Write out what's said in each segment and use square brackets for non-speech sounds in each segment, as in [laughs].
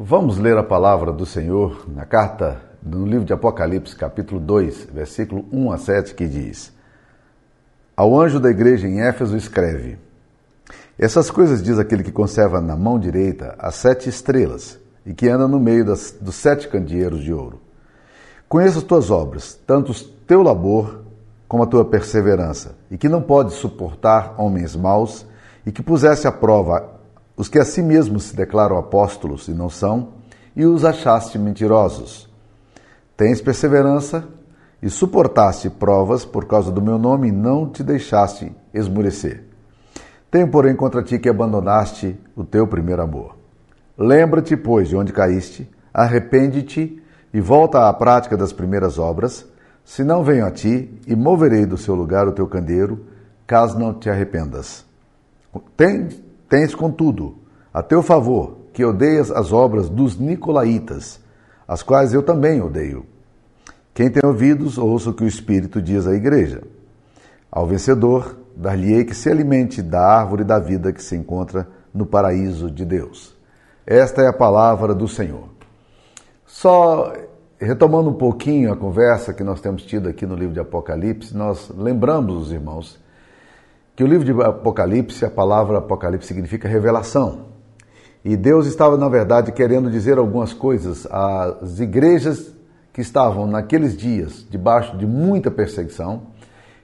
Vamos ler a palavra do Senhor na carta do livro de Apocalipse, capítulo 2, versículo 1 a 7, que diz: Ao anjo da igreja em Éfeso escreve: Essas coisas diz aquele que conserva na mão direita as sete estrelas e que anda no meio das, dos sete candeeiros de ouro. Conheço as tuas obras, tanto o teu labor como a tua perseverança, e que não podes suportar homens maus, e que pusesse à prova os que a si mesmos se declaram apóstolos e não são, e os achaste mentirosos. Tens perseverança e suportaste provas por causa do meu nome e não te deixaste esmurecer. Tenho, porém, contra ti que abandonaste o teu primeiro amor. Lembra-te, pois, de onde caíste, arrepende-te e volta à prática das primeiras obras, se não venho a ti e moverei do seu lugar o teu candeeiro, caso não te arrependas. Tens Tens, contudo, a teu favor que odeias as obras dos Nicolaitas, as quais eu também odeio. Quem tem ouvidos, ouça o que o Espírito diz à igreja. Ao vencedor, dar-lhe-ei que se alimente da árvore da vida que se encontra no paraíso de Deus. Esta é a palavra do Senhor. Só retomando um pouquinho a conversa que nós temos tido aqui no livro de Apocalipse, nós lembramos os irmãos que o livro de Apocalipse, a palavra Apocalipse significa revelação. E Deus estava, na verdade, querendo dizer algumas coisas às igrejas que estavam naqueles dias debaixo de muita perseguição.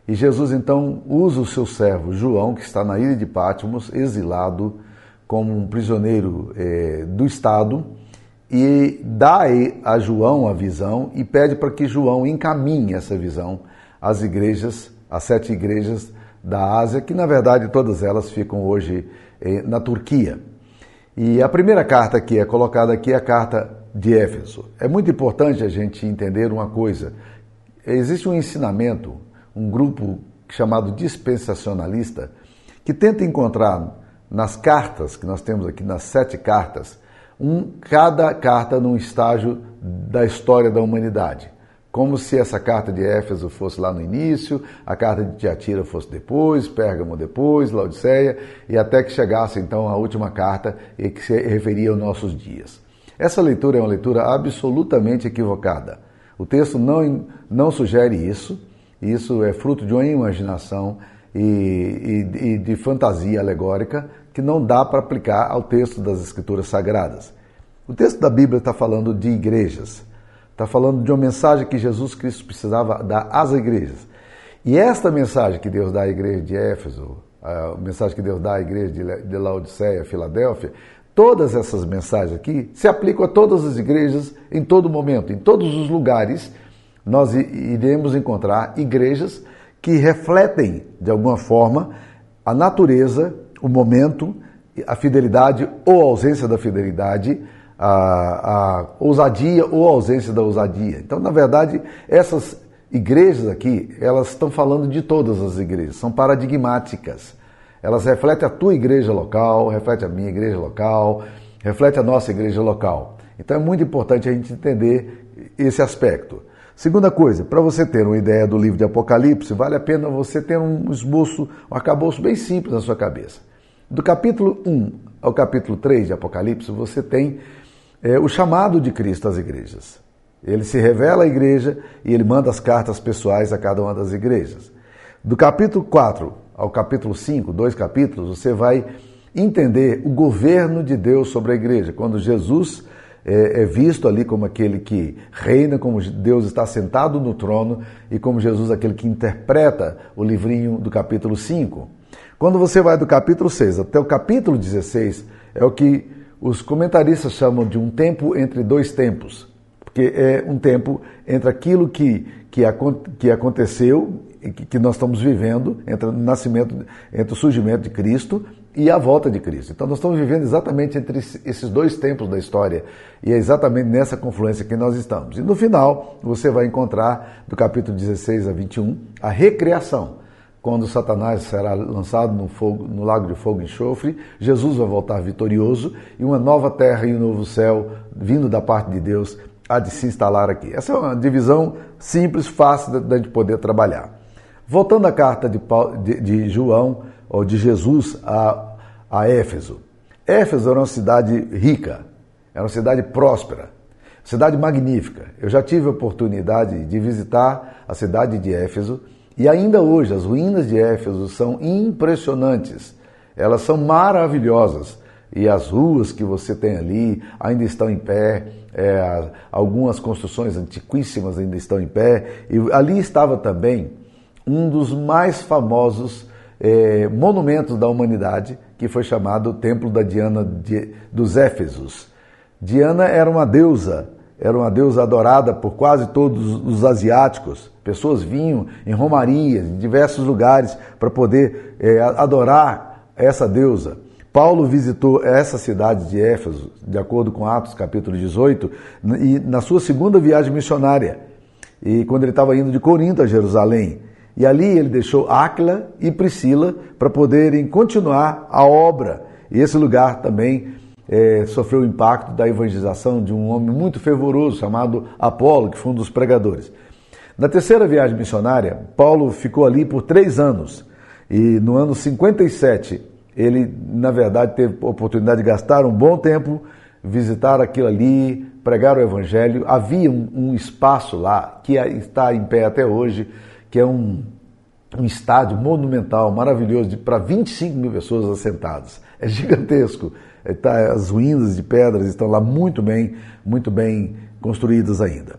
E Jesus então usa o seu servo João, que está na ilha de Patmos, exilado como um prisioneiro eh, do Estado, e dá a João a visão e pede para que João encaminhe essa visão às igrejas, às sete igrejas da Ásia, que na verdade todas elas ficam hoje eh, na Turquia. E a primeira carta que é colocada aqui é a carta de Éfeso. É muito importante a gente entender uma coisa. Existe um ensinamento, um grupo chamado dispensacionalista, que tenta encontrar nas cartas que nós temos aqui, nas sete cartas, um, cada carta num estágio da história da humanidade como se essa carta de Éfeso fosse lá no início, a carta de Tiatira fosse depois, Pérgamo depois, Laodiceia, e até que chegasse então a última carta e que se referia aos nossos dias. Essa leitura é uma leitura absolutamente equivocada. O texto não, não sugere isso, isso é fruto de uma imaginação e, e, e de fantasia alegórica que não dá para aplicar ao texto das Escrituras Sagradas. O texto da Bíblia está falando de igrejas. Está falando de uma mensagem que Jesus Cristo precisava dar às igrejas. E esta mensagem que Deus dá à igreja de Éfeso, a mensagem que Deus dá à igreja de Laodiceia, Filadélfia, todas essas mensagens aqui se aplicam a todas as igrejas em todo momento, em todos os lugares. Nós iremos encontrar igrejas que refletem, de alguma forma, a natureza, o momento, a fidelidade ou a ausência da fidelidade a, a ousadia ou a ausência da ousadia. Então, na verdade, essas igrejas aqui, elas estão falando de todas as igrejas, são paradigmáticas. Elas refletem a tua igreja local, refletem a minha igreja local, refletem a nossa igreja local. Então é muito importante a gente entender esse aspecto. Segunda coisa, para você ter uma ideia do livro de Apocalipse, vale a pena você ter um esboço, um arcabouço bem simples na sua cabeça. Do capítulo 1 ao capítulo 3 de Apocalipse, você tem é, o chamado de Cristo às igrejas. Ele se revela à igreja e ele manda as cartas pessoais a cada uma das igrejas. Do capítulo 4 ao capítulo 5, dois capítulos, você vai entender o governo de Deus sobre a igreja. Quando Jesus é, é, visto ali como aquele que reina, como Deus está sentado no trono e como Jesus aquele que interpreta o livrinho do capítulo 5. Quando você vai do capítulo 6 até o capítulo 16, é o que os comentaristas chamam de um tempo entre dois tempos, porque é um tempo entre aquilo que, que, que aconteceu, que, que nós estamos vivendo, entre o nascimento, entre o surgimento de Cristo e a volta de Cristo. Então nós estamos vivendo exatamente entre esses dois tempos da história e é exatamente nessa confluência que nós estamos. E no final você vai encontrar do capítulo 16 a 21 a recriação quando Satanás será lançado no, fogo, no lago de fogo e enxofre, Jesus vai voltar vitorioso e uma nova terra e um novo céu, vindo da parte de Deus, há de se instalar aqui. Essa é uma divisão simples, fácil de, de poder trabalhar. Voltando à carta de, de, de João, ou de Jesus a, a Éfeso. Éfeso era uma cidade rica, era uma cidade próspera, cidade magnífica. Eu já tive a oportunidade de visitar a cidade de Éfeso e ainda hoje as ruínas de Éfeso são impressionantes. Elas são maravilhosas e as ruas que você tem ali ainda estão em pé. É, algumas construções antiquíssimas ainda estão em pé. E ali estava também um dos mais famosos é, monumentos da humanidade, que foi chamado Templo da Diana de, dos Éfesos. Diana era uma deusa, era uma deusa adorada por quase todos os asiáticos. Pessoas vinham em romarias, em diversos lugares, para poder é, adorar essa deusa. Paulo visitou essa cidade de Éfeso, de acordo com Atos capítulo 18, e na sua segunda viagem missionária, e quando ele estava indo de Corinto a Jerusalém. E ali ele deixou Áquila e Priscila para poderem continuar a obra. E esse lugar também é, sofreu o impacto da evangelização de um homem muito fervoroso chamado Apolo, que foi um dos pregadores. Na terceira viagem missionária, Paulo ficou ali por três anos. E no ano 57, ele, na verdade, teve a oportunidade de gastar um bom tempo, visitar aquilo ali, pregar o evangelho. Havia um, um espaço lá que está em pé até hoje, que é um, um estádio monumental, maravilhoso, para 25 mil pessoas assentadas. É gigantesco. É, tá, as ruínas de pedras estão lá muito bem, muito bem construídas ainda.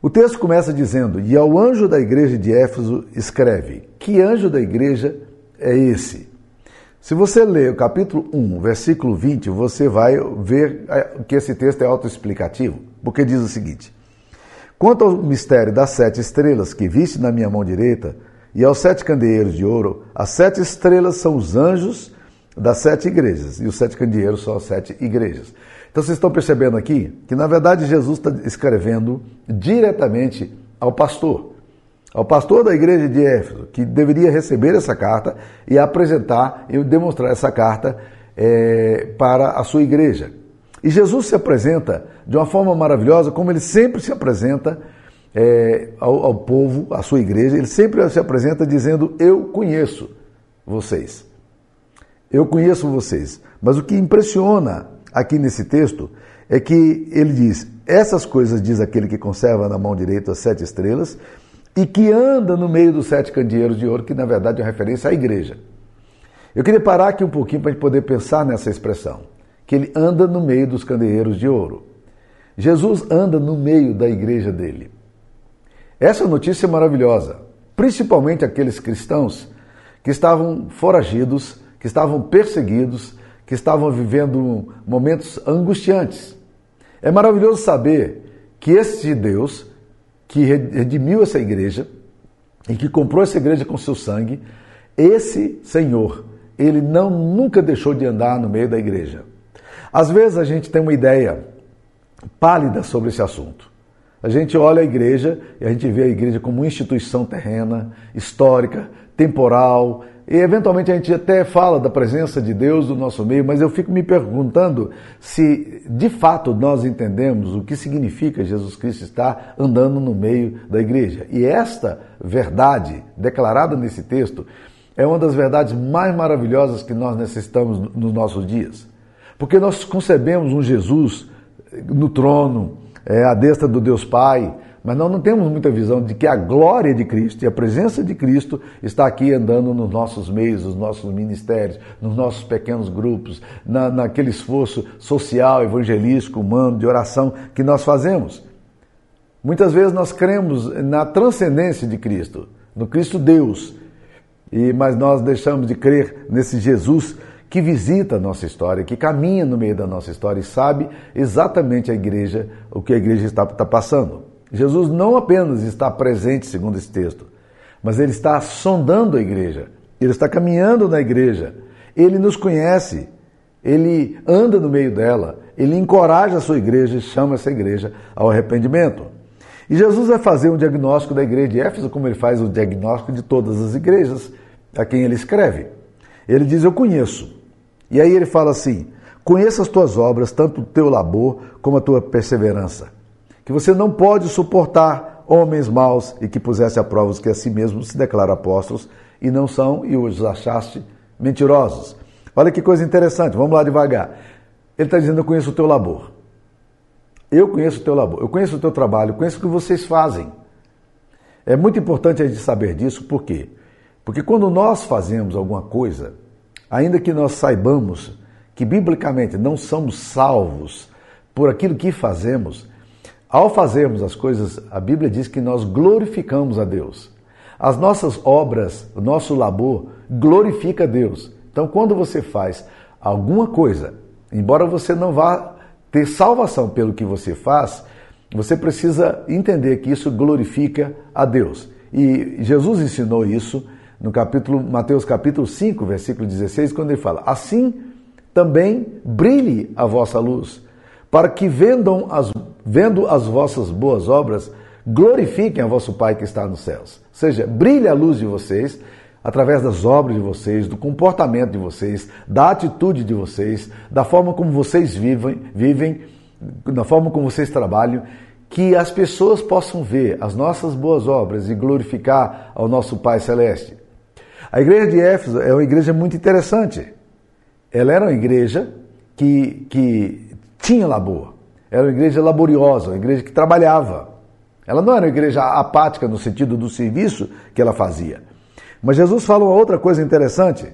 O texto começa dizendo: E ao anjo da igreja de Éfeso escreve. Que anjo da igreja é esse? Se você ler o capítulo 1, versículo 20, você vai ver é, que esse texto é autoexplicativo, porque diz o seguinte: Quanto ao mistério das sete estrelas que viste na minha mão direita, e aos sete candeeiros de ouro, as sete estrelas são os anjos das sete igrejas, e os sete candeeiros são as sete igrejas. Então vocês estão percebendo aqui que, na verdade, Jesus está escrevendo diretamente ao pastor, ao pastor da igreja de Éfeso, que deveria receber essa carta e apresentar e demonstrar essa carta é, para a sua igreja. E Jesus se apresenta de uma forma maravilhosa, como ele sempre se apresenta é, ao, ao povo, à sua igreja, ele sempre se apresenta dizendo: Eu conheço vocês. Eu conheço vocês. Mas o que impressiona aqui nesse texto é que ele diz: Essas coisas diz aquele que conserva na mão direita as sete estrelas e que anda no meio dos sete candeeiros de ouro, que na verdade é uma referência à igreja. Eu queria parar aqui um pouquinho para a gente poder pensar nessa expressão que ele anda no meio dos candeeiros de ouro. Jesus anda no meio da igreja dele. Essa notícia é maravilhosa, principalmente aqueles cristãos que estavam foragidos, que estavam perseguidos, que estavam vivendo momentos angustiantes. É maravilhoso saber que esse Deus, que redimiu essa igreja e que comprou essa igreja com seu sangue, esse Senhor, ele não nunca deixou de andar no meio da igreja. Às vezes a gente tem uma ideia pálida sobre esse assunto. A gente olha a igreja e a gente vê a igreja como uma instituição terrena, histórica, temporal, e eventualmente a gente até fala da presença de Deus no nosso meio, mas eu fico me perguntando se de fato nós entendemos o que significa Jesus Cristo estar andando no meio da igreja. E esta verdade declarada nesse texto é uma das verdades mais maravilhosas que nós necessitamos nos nossos dias. Porque nós concebemos um Jesus no trono, é, à destra do Deus Pai, mas nós não temos muita visão de que a glória de Cristo e a presença de Cristo está aqui andando nos nossos meios, nos nossos ministérios, nos nossos pequenos grupos, na, naquele esforço social, evangelístico, humano, de oração que nós fazemos. Muitas vezes nós cremos na transcendência de Cristo, no Cristo Deus, e mas nós deixamos de crer nesse Jesus que visita a nossa história, que caminha no meio da nossa história e sabe exatamente a igreja, o que a igreja está, está passando. Jesus não apenas está presente, segundo esse texto, mas ele está sondando a igreja, ele está caminhando na igreja, ele nos conhece, ele anda no meio dela, ele encoraja a sua igreja e chama essa igreja ao arrependimento. E Jesus vai fazer um diagnóstico da igreja de Éfeso, como ele faz o diagnóstico de todas as igrejas a quem ele escreve. Ele diz: Eu conheço. E aí ele fala assim: Conheça as tuas obras, tanto o teu labor como a tua perseverança. Que você não pode suportar homens maus e que pusesse a prova os que a si mesmos se declaram apóstolos e não são e os achaste mentirosos. Olha que coisa interessante, vamos lá devagar. Ele está dizendo: Eu conheço o teu labor. Eu conheço o teu labor, eu conheço o teu trabalho, eu conheço o que vocês fazem. É muito importante a gente saber disso, por quê? Porque quando nós fazemos alguma coisa, ainda que nós saibamos que biblicamente não somos salvos por aquilo que fazemos, ao fazermos as coisas, a Bíblia diz que nós glorificamos a Deus. As nossas obras, o nosso labor glorifica a Deus. Então, quando você faz alguma coisa, embora você não vá ter salvação pelo que você faz, você precisa entender que isso glorifica a Deus. E Jesus ensinou isso no capítulo Mateus capítulo 5, versículo 16, quando ele fala: "Assim também brilhe a vossa luz, para que vendam as, vendo as vossas boas obras, glorifiquem a vosso Pai que está nos céus." Ou seja, brilhe a luz de vocês através das obras de vocês, do comportamento de vocês, da atitude de vocês, da forma como vocês vivem, vivem, da forma como vocês trabalham, que as pessoas possam ver as nossas boas obras e glorificar ao nosso Pai Celeste. A igreja de Éfeso é uma igreja muito interessante. Ela era uma igreja que, que tinha labor, era uma igreja laboriosa, uma igreja que trabalhava. Ela não era uma igreja apática no sentido do serviço que ela fazia. Mas Jesus fala uma outra coisa interessante.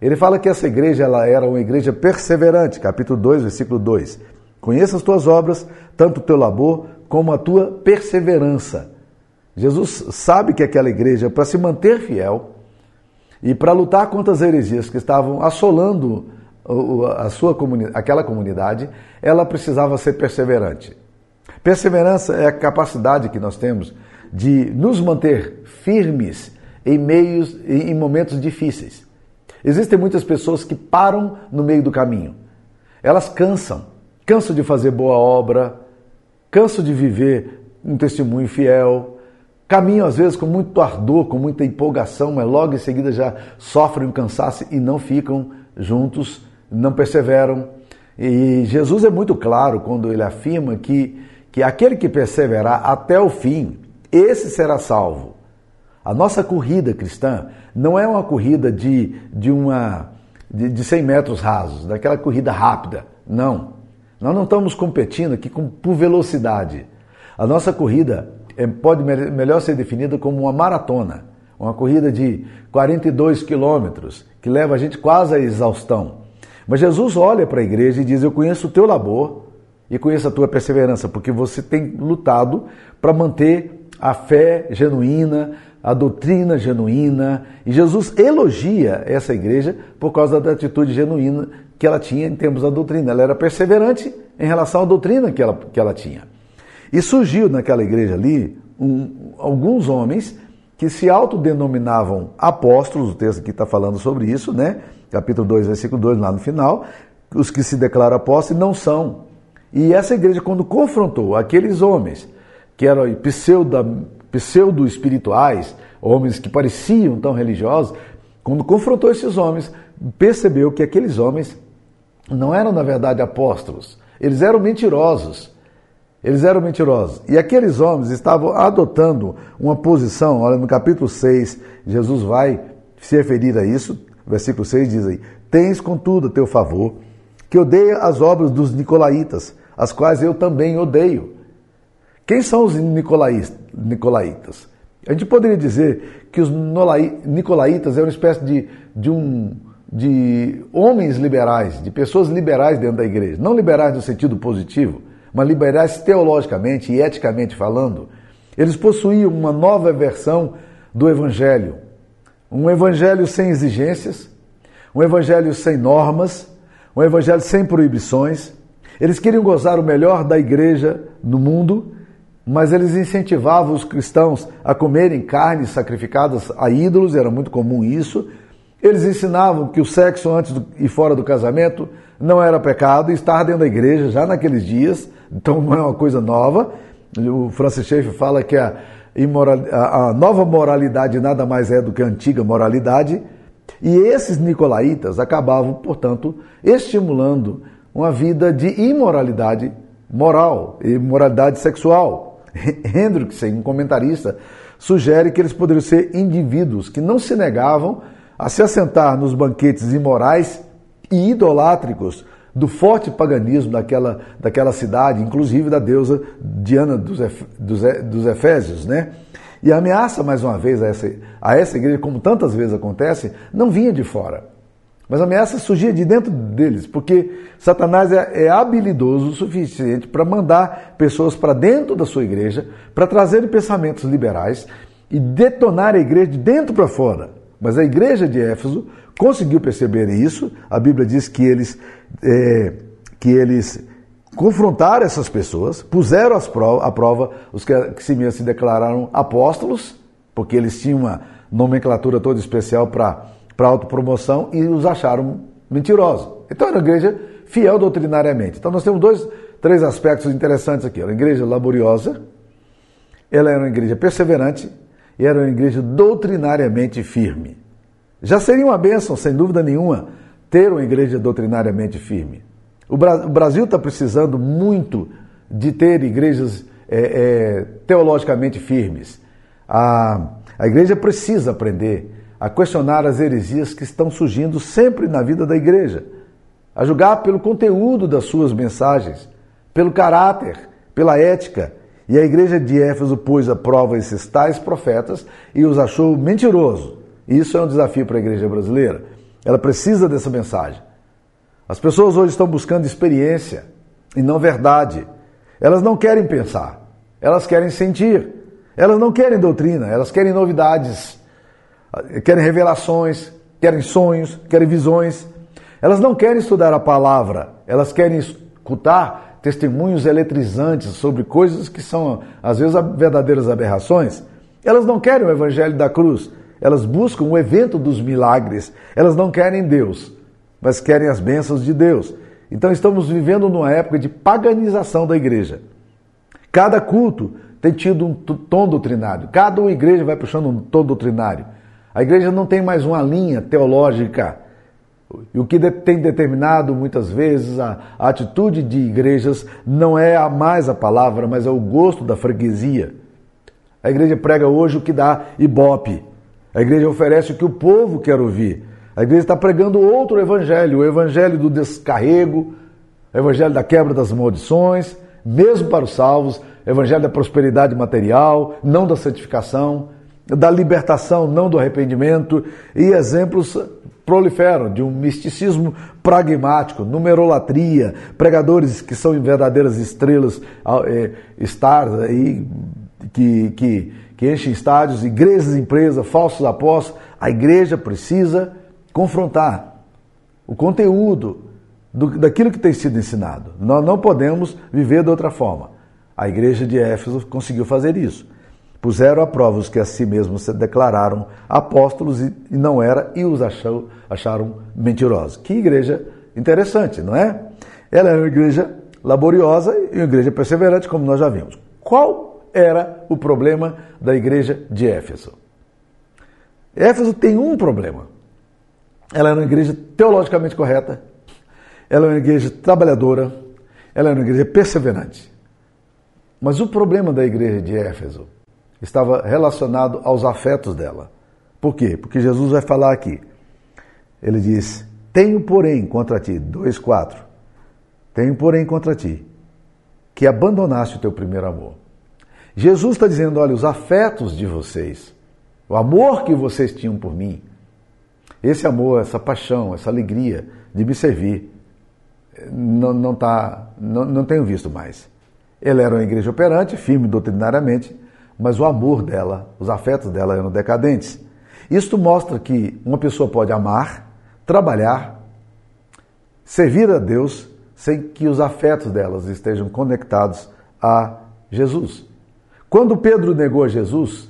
Ele fala que essa igreja ela era uma igreja perseverante, capítulo 2, versículo 2. Conheça as tuas obras, tanto o teu labor como a tua perseverança. Jesus sabe que aquela igreja, para se manter fiel e para lutar contra as heresias que estavam assolando a sua comuni aquela comunidade, ela precisava ser perseverante. Perseverança é a capacidade que nós temos de nos manter firmes em meios em momentos difíceis. Existem muitas pessoas que param no meio do caminho. Elas cansam, cansam de fazer boa obra, cansam de viver um testemunho fiel, caminham às vezes com muito ardor, com muita empolgação, mas logo em seguida já sofrem um cansaço e não ficam juntos, não perseveram. E Jesus é muito claro quando ele afirma que, que aquele que perseverar até o fim, esse será salvo. A nossa corrida cristã não é uma corrida de, de, uma, de, de 100 metros rasos, daquela corrida rápida. Não. Nós não estamos competindo aqui com, por velocidade. A nossa corrida é, pode melhor ser definida como uma maratona, uma corrida de 42 quilômetros, que leva a gente quase à exaustão. Mas Jesus olha para a igreja e diz: Eu conheço o teu labor e conheço a tua perseverança, porque você tem lutado para manter a fé genuína, a doutrina genuína. E Jesus elogia essa igreja por causa da atitude genuína que ela tinha em termos da doutrina. Ela era perseverante em relação à doutrina que ela, que ela tinha. E surgiu naquela igreja ali um, alguns homens que se autodenominavam apóstolos, o texto aqui está falando sobre isso, né? Capítulo 2, versículo 2, lá no final. Os que se declaram apóstolos não são. E essa igreja, quando confrontou aqueles homens que eram pseudo pseudo-espirituais, homens que pareciam tão religiosos, quando confrontou esses homens, percebeu que aqueles homens não eram, na verdade, apóstolos, eles eram mentirosos. Eles eram mentirosos. E aqueles homens estavam adotando uma posição, olha, no capítulo 6, Jesus vai se referir a isso, versículo 6 diz aí: Tens, contudo, a teu favor, que odeia as obras dos nicolaítas, as quais eu também odeio. Quem são os nicolaítas? A gente poderia dizer que os nicolaítas é uma espécie de, de, um, de homens liberais, de pessoas liberais dentro da igreja. Não liberais no sentido positivo, mas liberais teologicamente e eticamente falando. Eles possuíam uma nova versão do evangelho. Um evangelho sem exigências, um evangelho sem normas, um evangelho sem proibições. Eles queriam gozar o melhor da igreja no mundo mas eles incentivavam os cristãos a comerem carnes sacrificadas a ídolos, era muito comum isso. Eles ensinavam que o sexo antes do, e fora do casamento não era pecado e estar dentro da igreja já naqueles dias, então não é uma coisa nova. O Francis Schaeffer fala que a, a, nova moralidade nada mais é do que a antiga moralidade. E esses nicolaítas acabavam, portanto, estimulando uma vida de imoralidade moral e moralidade sexual. [laughs] Hendrickson, um comentarista, sugere que eles poderiam ser indivíduos que não se negavam a se assentar nos banquetes imorais e idolátricos do forte paganismo daquela, daquela cidade, inclusive da deusa Diana dos, dos, dos Efésios, né? E a ameaça, mais uma vez, a essa, a essa igreja, como tantas vezes acontece, não vinha de fora. Mas a ameaça surgia de dentro deles, porque Satanás é, é habilidoso o suficiente para mandar pessoas para dentro da sua igreja, para trazerem pensamentos liberais e detonar a igreja de dentro para fora. Mas a igreja de Éfeso conseguiu perceber isso. A Bíblia diz que eles, é, que eles confrontaram essas pessoas, puseram à prova os que, que se, se declararam apóstolos, porque eles tinham uma nomenclatura toda especial para autopromoção e os acharam mentirosos. Então era uma igreja fiel doutrinariamente. Então nós temos dois, três aspectos interessantes aqui. Era uma igreja laboriosa, ela era uma igreja perseverante e era uma igreja doutrinariamente firme. Já seria uma bênção, sem dúvida nenhuma, ter uma igreja doutrinariamente firme. O Brasil está precisando muito de ter igrejas é, é, teologicamente firmes. A, a igreja precisa aprender a questionar as heresias que estão surgindo sempre na vida da igreja, a julgar pelo conteúdo das suas mensagens, pelo caráter, pela ética. E a igreja de Éfeso pôs à prova esses tais profetas e os achou mentirosos. Isso é um desafio para a igreja brasileira. Ela precisa dessa mensagem. As pessoas hoje estão buscando experiência e não verdade. Elas não querem pensar, elas querem sentir. Elas não querem doutrina, elas querem novidades, querem revelações, querem sonhos, querem visões. Elas não querem estudar a palavra, elas querem escutar testemunhos eletrizantes sobre coisas que são, às vezes, verdadeiras aberrações. Elas não querem o evangelho da cruz, elas buscam o evento dos milagres. Elas não querem Deus, mas querem as bênçãos de Deus. Então estamos vivendo numa época de paganização da igreja. Cada culto tem tido um tom doutrinário. Cada igreja vai puxando um tom doutrinário. A igreja não tem mais uma linha teológica. E o que tem determinado muitas vezes a, atitude de igrejas não é a mais a palavra, mas é o gosto da freguesia. A igreja prega hoje o que dá ibope. A igreja oferece o que o povo quer ouvir. A igreja está pregando outro evangelho, o evangelho do descarrego, o evangelho da quebra das maldições, mesmo para os salvos, o evangelho da prosperidade material, não da santificação, da libertação, não do arrependimento, e exemplos proliferam de um misticismo pragmático, numerolatria, pregadores que são verdadeiras estrelas, é, stars, aí, que, que que enchem estádios, igrejas, empresas, falsos apóstolos. A igreja precisa confrontar o conteúdo do, daquilo que tem sido ensinado. Nós não podemos viver de outra forma. A igreja de Éfeso conseguiu fazer isso. Puseram a prova os que a si mesmos se declararam apóstolos e, e não era, e os achou, acharam mentirosos. Que igreja interessante, não é? Ela é uma igreja laboriosa e uma igreja perseverante, como nós já vimos. Qual era o problema da igreja de Éfeso. Éfeso tem um problema. Ela era uma igreja teologicamente correta, ela é uma igreja trabalhadora, ela é uma igreja perseverante. Mas o problema da igreja de Éfeso estava relacionado aos afetos dela. Por quê? Porque Jesus vai falar aqui. Ele diz: Tenho, porém, contra ti, 2,4. Tenho, porém, contra ti, que abandonaste o teu primeiro amor. Jesus está dizendo: olha, os afetos de vocês, o amor que vocês tinham por mim, esse amor, essa paixão, essa alegria de me servir, não, não, tá, não, não tenho visto mais. Ela era uma igreja operante, firme doutrinariamente, mas o amor dela, os afetos dela eram decadentes. Isto mostra que uma pessoa pode amar, trabalhar, servir a Deus, sem que os afetos delas estejam conectados a Jesus. Quando Pedro negou Jesus,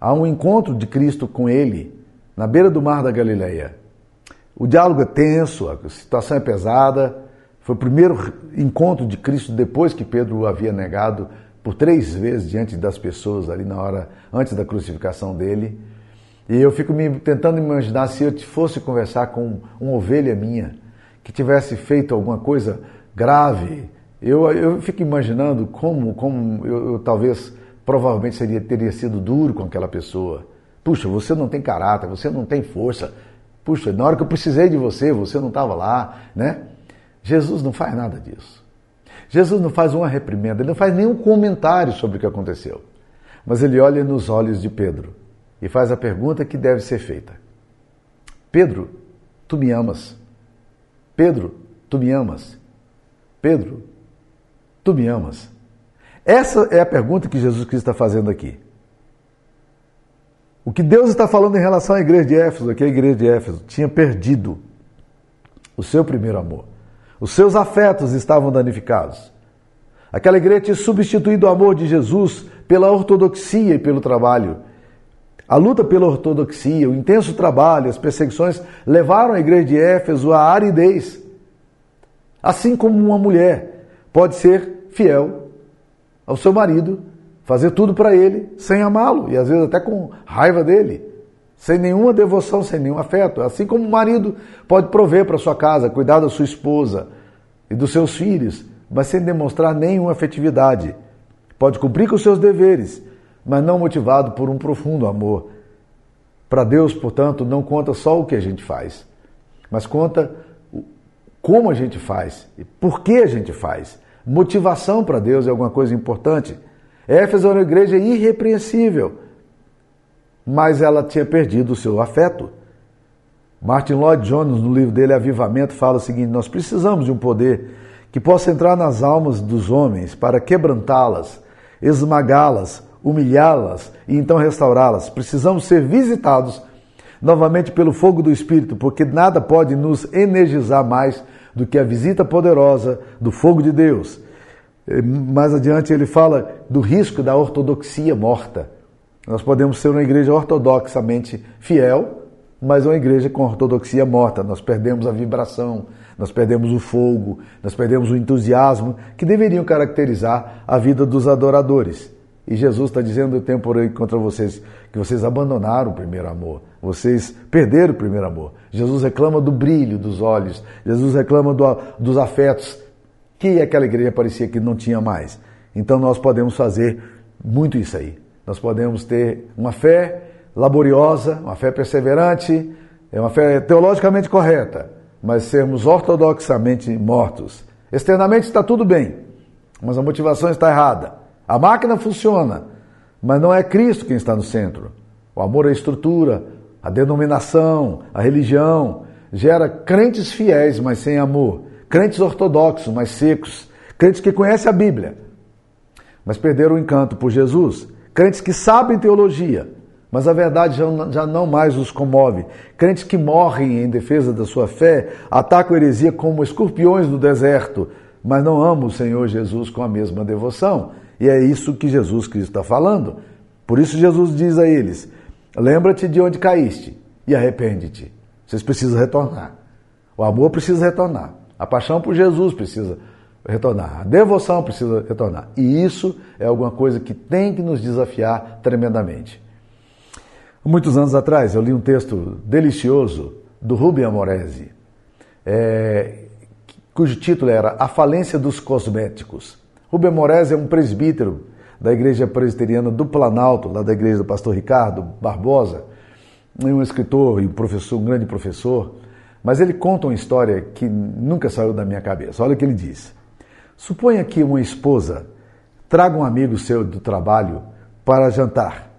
há um encontro de Cristo com ele na beira do mar da Galileia. O diálogo é tenso, a situação é pesada. Foi o primeiro encontro de Cristo depois que Pedro o havia negado por três vezes diante das pessoas ali na hora antes da crucificação dele. E eu fico me tentando imaginar se eu fosse conversar com uma ovelha minha que tivesse feito alguma coisa grave, eu, eu fico imaginando como, como eu, eu talvez, provavelmente seria, teria sido duro com aquela pessoa. Puxa, você não tem caráter, você não tem força. Puxa, na hora que eu precisei de você, você não estava lá, né? Jesus não faz nada disso. Jesus não faz uma reprimenda, ele não faz nenhum comentário sobre o que aconteceu. Mas ele olha nos olhos de Pedro e faz a pergunta que deve ser feita: Pedro, tu me amas? Pedro, tu me amas? Pedro, tu me amas? Essa é a pergunta que Jesus Cristo está fazendo aqui. O que Deus está falando em relação à igreja de Éfeso, é que a igreja de Éfeso tinha perdido o seu primeiro amor. Os seus afetos estavam danificados. Aquela igreja tinha substituído o amor de Jesus pela ortodoxia e pelo trabalho. A luta pela ortodoxia, o intenso trabalho, as perseguições levaram a igreja de Éfeso à aridez. Assim como uma mulher pode ser fiel ao seu marido, fazer tudo para ele sem amá-lo e às vezes até com raiva dele, sem nenhuma devoção, sem nenhum afeto. Assim como o marido pode prover para sua casa, cuidar da sua esposa e dos seus filhos, mas sem demonstrar nenhuma afetividade. Pode cumprir com os seus deveres, mas não motivado por um profundo amor. Para Deus, portanto, não conta só o que a gente faz, mas conta como a gente faz e por que a gente faz. Motivação para Deus é alguma coisa importante. Éfeso era uma igreja irrepreensível, mas ela tinha perdido o seu afeto. Martin Lloyd Jones, no livro dele Avivamento, fala o seguinte: nós precisamos de um poder que possa entrar nas almas dos homens para quebrantá-las, esmagá-las, humilhá-las e então restaurá-las. Precisamos ser visitados novamente pelo fogo do Espírito, porque nada pode nos energizar mais do que a visita poderosa do fogo de Deus. Mais adiante ele fala do risco da ortodoxia morta. Nós podemos ser uma igreja ortodoxamente fiel, mas uma igreja com ortodoxia morta. Nós perdemos a vibração, nós perdemos o fogo, nós perdemos o entusiasmo que deveriam caracterizar a vida dos adoradores. E Jesus está dizendo o tempo contra vocês que vocês abandonaram o primeiro amor, vocês perderam o primeiro amor. Jesus reclama do brilho dos olhos, Jesus reclama do, dos afetos que aquela igreja parecia que não tinha mais. Então nós podemos fazer muito isso aí. Nós podemos ter uma fé laboriosa, uma fé perseverante, é uma fé teologicamente correta, mas sermos ortodoxamente mortos. Externamente está tudo bem, mas a motivação está errada. A máquina funciona, mas não é Cristo quem está no centro. O amor à estrutura, a denominação, a religião, gera crentes fiéis, mas sem amor. Crentes ortodoxos, mas secos. Crentes que conhecem a Bíblia, mas perderam o encanto por Jesus. Crentes que sabem teologia, mas a verdade já, não mais os comove. Crentes que morrem em defesa da sua fé, atacam a heresia como escorpiões no deserto, mas não amam o Senhor Jesus com a mesma devoção. E é isso que Jesus Cristo está falando. Por isso Jesus diz a eles: lembra-te de onde caíste e arrepende-te. Vocês precisam retornar. O amor precisa retornar. A paixão por Jesus precisa retornar. A devoção precisa retornar. E isso é alguma coisa que tem que nos desafiar tremendamente. Muitos anos atrás eu li um texto delicioso do Rubem Amorese, é, cujo título era A Falência dos Cosméticos. Rubem Amorese é um presbítero da Igreja Presbiteriana do Planalto, lá da igreja do pastor Ricardo Barbosa, um escritor e um professor, um grande professor, mas ele conta uma história que nunca saiu da minha cabeça. Olha o que ele diz. Suponha que uma esposa traga um amigo seu do trabalho para jantar.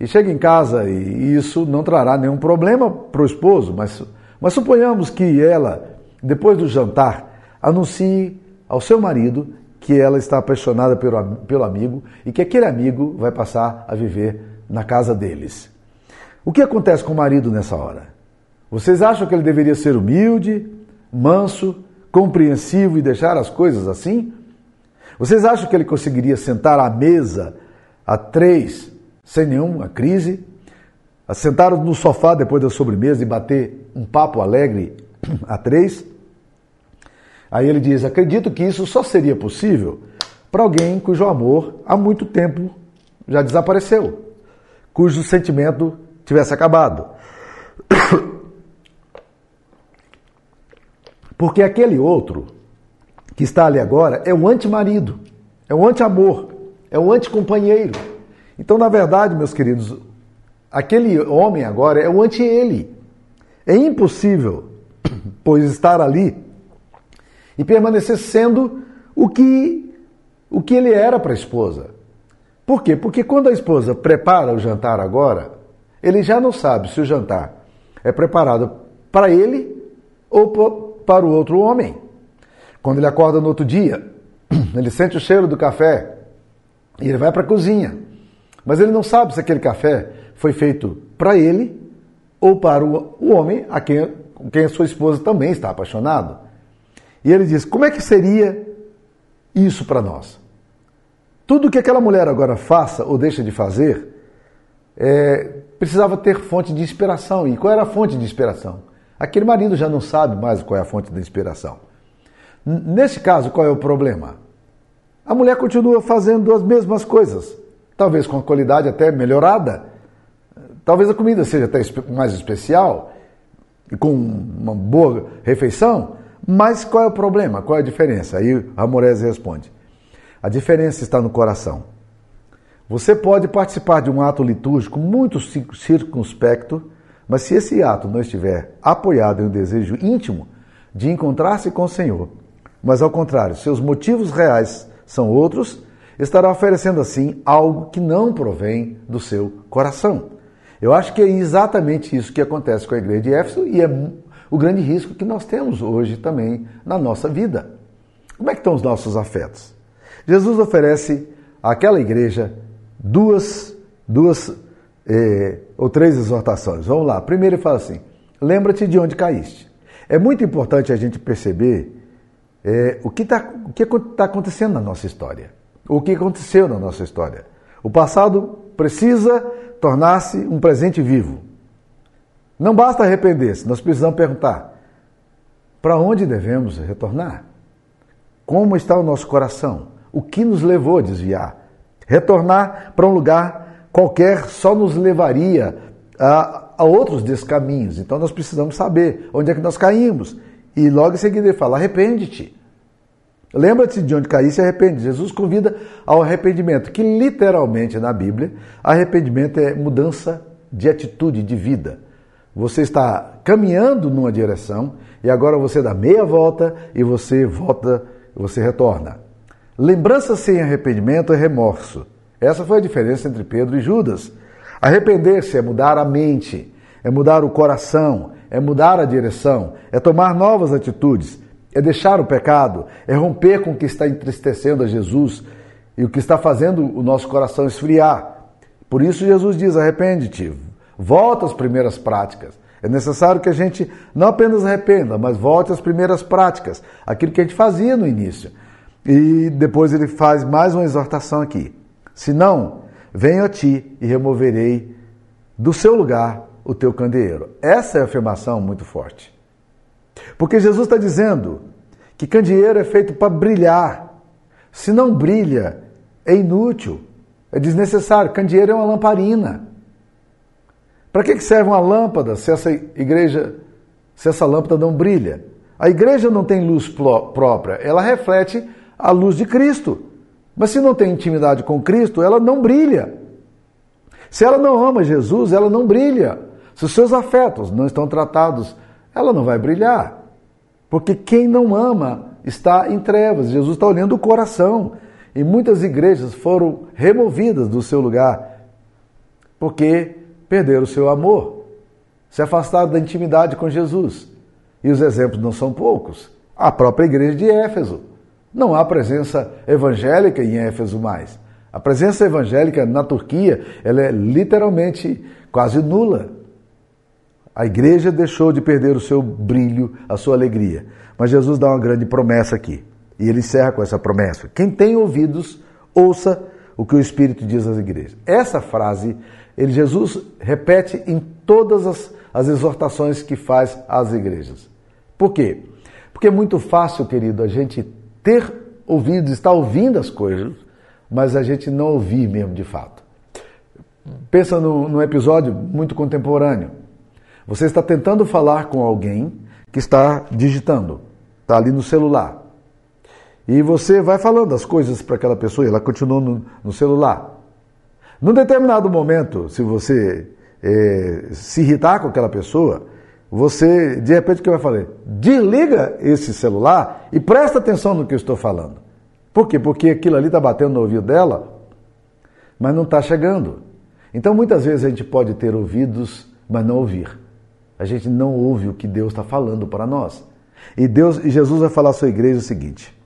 E chega em casa e isso não trará nenhum problema para o esposo, mas, mas suponhamos que ela, depois do jantar, anuncie ao seu marido que ela está apaixonada pelo, pelo amigo e que aquele amigo vai passar a viver na casa deles. O que acontece com o marido nessa hora? Vocês acham que ele deveria ser humilde, manso, compreensivo e deixar as coisas assim? Vocês acham que ele conseguiria sentar à mesa a três sem nenhuma crise? Sentar no sofá depois da sobremesa e bater um papo alegre [clears throat] a três? Aí ele diz: Acredito que isso só seria possível para alguém cujo amor há muito tempo já desapareceu, cujo sentimento tivesse acabado. [coughs] Porque aquele outro que está ali agora é o anti-marido, é o anti-amor, é o anti-companheiro. Então, na verdade, meus queridos, aquele homem agora é o anti-ele. É impossível, [coughs] pois estar ali e permanecer sendo o que, o que ele era para a esposa. Por quê? Porque quando a esposa prepara o jantar agora, ele já não sabe se o jantar é preparado para ele ou para o outro homem. Quando ele acorda no outro dia, [clears throat] ele sente o cheiro do café e ele vai para a cozinha. Mas ele não sabe se aquele café foi feito para ele ou para o, homem a quem, quem a sua esposa também está apaixonado. E ele diz: como é que seria isso para nós? Tudo que aquela mulher agora faça ou deixa de fazer é, precisava ter fonte de inspiração. E qual era a fonte de inspiração? Aquele marido já não sabe mais qual é a fonte da inspiração. Nesse caso, qual é o problema? A mulher continua fazendo as mesmas coisas, talvez com a qualidade até melhorada. Talvez a comida seja até mais especial, com uma boa refeição, mas qual é o problema? Qual é a diferença? Aí a Morese responde: a diferença está no coração. Você pode participar de um ato litúrgico muito circunspecto, mas se esse ato não estiver apoiado em um desejo íntimo de encontrar-se com o Senhor, mas ao contrário, seus motivos reais são outros, estará oferecendo assim algo que não provém do seu coração. Eu acho que é exatamente isso que acontece com a igreja de Éfeso e é o grande risco que nós temos hoje também na nossa vida. Como é que estão os nossos afetos? Jesus oferece àquela igreja duas, duas eh, ou três exortações. Vamos lá. Primeiro ele fala assim: lembra-te de onde caíste. É muito importante a gente perceber eh, o que está tá acontecendo na nossa história, o que aconteceu na nossa história. O passado precisa tornar-se um presente vivo. Não basta arrepender-se, nós precisamos perguntar: para onde devemos retornar? Como está o nosso coração? O que nos levou a desviar? Retornar para um lugar qualquer só nos levaria a, a outros descaminhos. Então nós precisamos saber onde é que nós caímos. E logo em seguida ele fala: arrepende-te. Lembra-te de onde caíste e arrepende. Jesus convida ao arrependimento, que literalmente na Bíblia, arrependimento é mudança de atitude, de vida. Você está caminhando numa direção e agora você dá meia volta e você volta, você retorna. Lembrança sem arrependimento é remorso. Essa foi a diferença entre Pedro e Judas. Arrepender-se é mudar a mente, é mudar o coração, é mudar a direção, é tomar novas atitudes, é deixar o pecado, é romper com o que está entristecendo a Jesus e o que está fazendo o nosso coração esfriar. Por isso Jesus diz: arrepende-te, volta às primeiras práticas. É necessário que a gente não apenas arrependa, mas volte às primeiras práticas, aquilo que a gente fazia no início. E depois ele faz mais uma exortação aqui. Se não, venho a ti e removerei do seu lugar o teu candeeiro. Essa é a afirmação muito forte. Porque Jesus está dizendo que candeeiro é feito para brilhar. Se não brilha, é inútil, é desnecessário. Candeeiro é uma lamparina. Para que serve uma lâmpada se essa igreja, se essa lâmpada não brilha? A igreja não tem luz própria, ela reflete a luz de Cristo. Mas se não tem intimidade com Cristo, ela não brilha. Se ela não ama Jesus, ela não brilha. Se os seus afetos não estão tratados, ela não vai brilhar. Porque quem não ama está em trevas. Jesus está olhando o coração. E muitas igrejas foram removidas do seu lugar porque perderam o seu amor, se afastaram da intimidade com Jesus. E os exemplos não são poucos. A própria igreja de Éfeso não há presença evangélica em Éfeso mais. A presença evangélica na Turquia ela é literalmente quase nula. A igreja deixou de perder o seu brilho, a sua alegria. Mas Jesus dá uma grande promessa aqui. E ele encerra com essa promessa: Quem tem ouvidos, ouça o que o Espírito diz às igrejas. Essa frase, ele, Jesus repete em todas as, as exortações que faz às igrejas. Por quê? Porque é muito fácil, querido, a gente ter ouvido, estar ouvindo as coisas, mas a gente não ouvir mesmo de fato. Pensa no, num episódio muito contemporâneo. Você está tentando falar com alguém que está digitando, está ali no celular. E você vai falando as coisas para aquela pessoa e ela continua no, no celular. Num determinado momento, se você é, se irritar com aquela pessoa, você, de repente, o que vai fazer? Desliga esse celular e presta atenção no que eu estou falando. Por quê? Porque aquilo ali está batendo no ouvido dela, mas não está chegando. Então, muitas vezes a gente pode ter ouvidos, mas não ouvir. A gente não ouve o que Deus está falando para nós. E Deus, e Jesus vai falar à sua igreja o seguinte: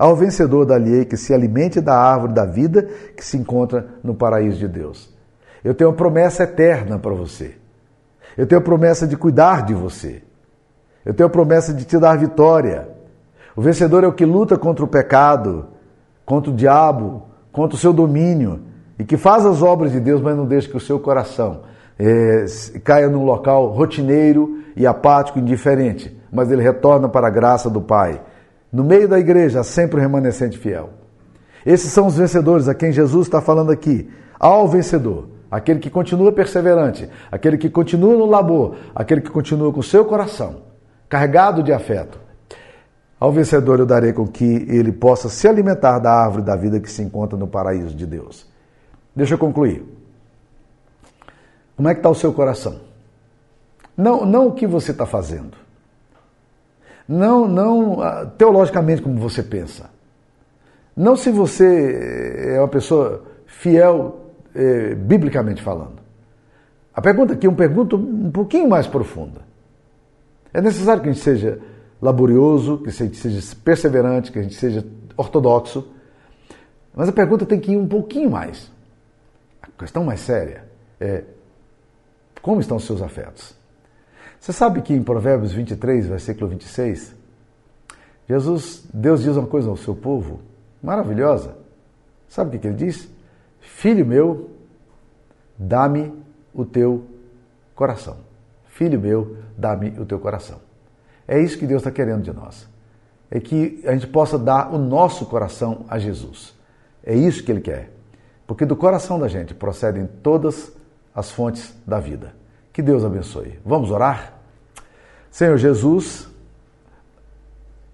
ao vencedor da lei que se alimente da árvore da vida que se encontra no paraíso de Deus. Eu tenho uma promessa eterna para você. Eu tenho a promessa de cuidar de você. Eu tenho a promessa de te dar vitória. O vencedor é o que luta contra o pecado, contra o diabo, contra o seu domínio e que faz as obras de Deus, mas não deixa que o seu coração é, caia num local rotineiro e apático, indiferente, mas ele retorna para a graça do Pai. No meio da igreja, sempre o remanescente fiel. Esses são os vencedores a quem Jesus está falando aqui. Ao vencedor aquele que continua perseverante, aquele que continua no labor, aquele que continua com o seu coração carregado de afeto. Ao vencedor eu darei com que ele possa se alimentar da árvore da vida que se encontra no paraíso de Deus. Deixa eu concluir. Como é que está o seu coração? Não, não o que você está fazendo. Não, não ah, teologicamente como você pensa. Não se você é uma pessoa fiel eh, biblicamente falando. A pergunta aqui é uma pergunta um pouquinho mais profunda. É necessário que a gente seja laborioso, que a gente seja perseverante, que a gente seja ortodoxo, mas a pergunta tem que ir um pouquinho mais. A questão mais séria é como estão os seus afetos? Você sabe que em Provérbios 23, versículo 26, Jesus, Deus diz uma coisa ao seu povo maravilhosa. Sabe o que ele diz? Filho meu, dá-me o teu coração. Filho meu, dá-me o teu coração. É isso que Deus está querendo de nós. É que a gente possa dar o nosso coração a Jesus. É isso que Ele quer. Porque do coração da gente procedem todas as fontes da vida. Que Deus abençoe. Vamos orar? Senhor Jesus,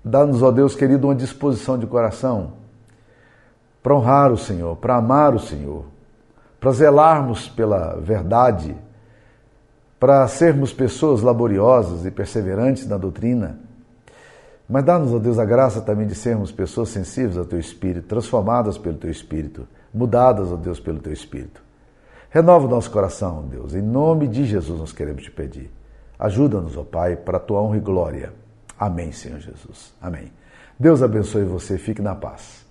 dá-nos, ó Deus querido, uma disposição de coração para honrar o Senhor, para amar o Senhor, para zelarmos pela verdade, para sermos pessoas laboriosas e perseverantes na doutrina. Mas dá-nos, ó Deus, a graça também de sermos pessoas sensíveis ao Teu Espírito, transformadas pelo Teu Espírito, mudadas, ó Deus, pelo Teu Espírito. Renova o nosso coração, Deus. Em nome de Jesus nós queremos te pedir. Ajuda-nos, ó Pai, para a tua honra e glória. Amém, Senhor Jesus. Amém. Deus abençoe você. Fique na paz.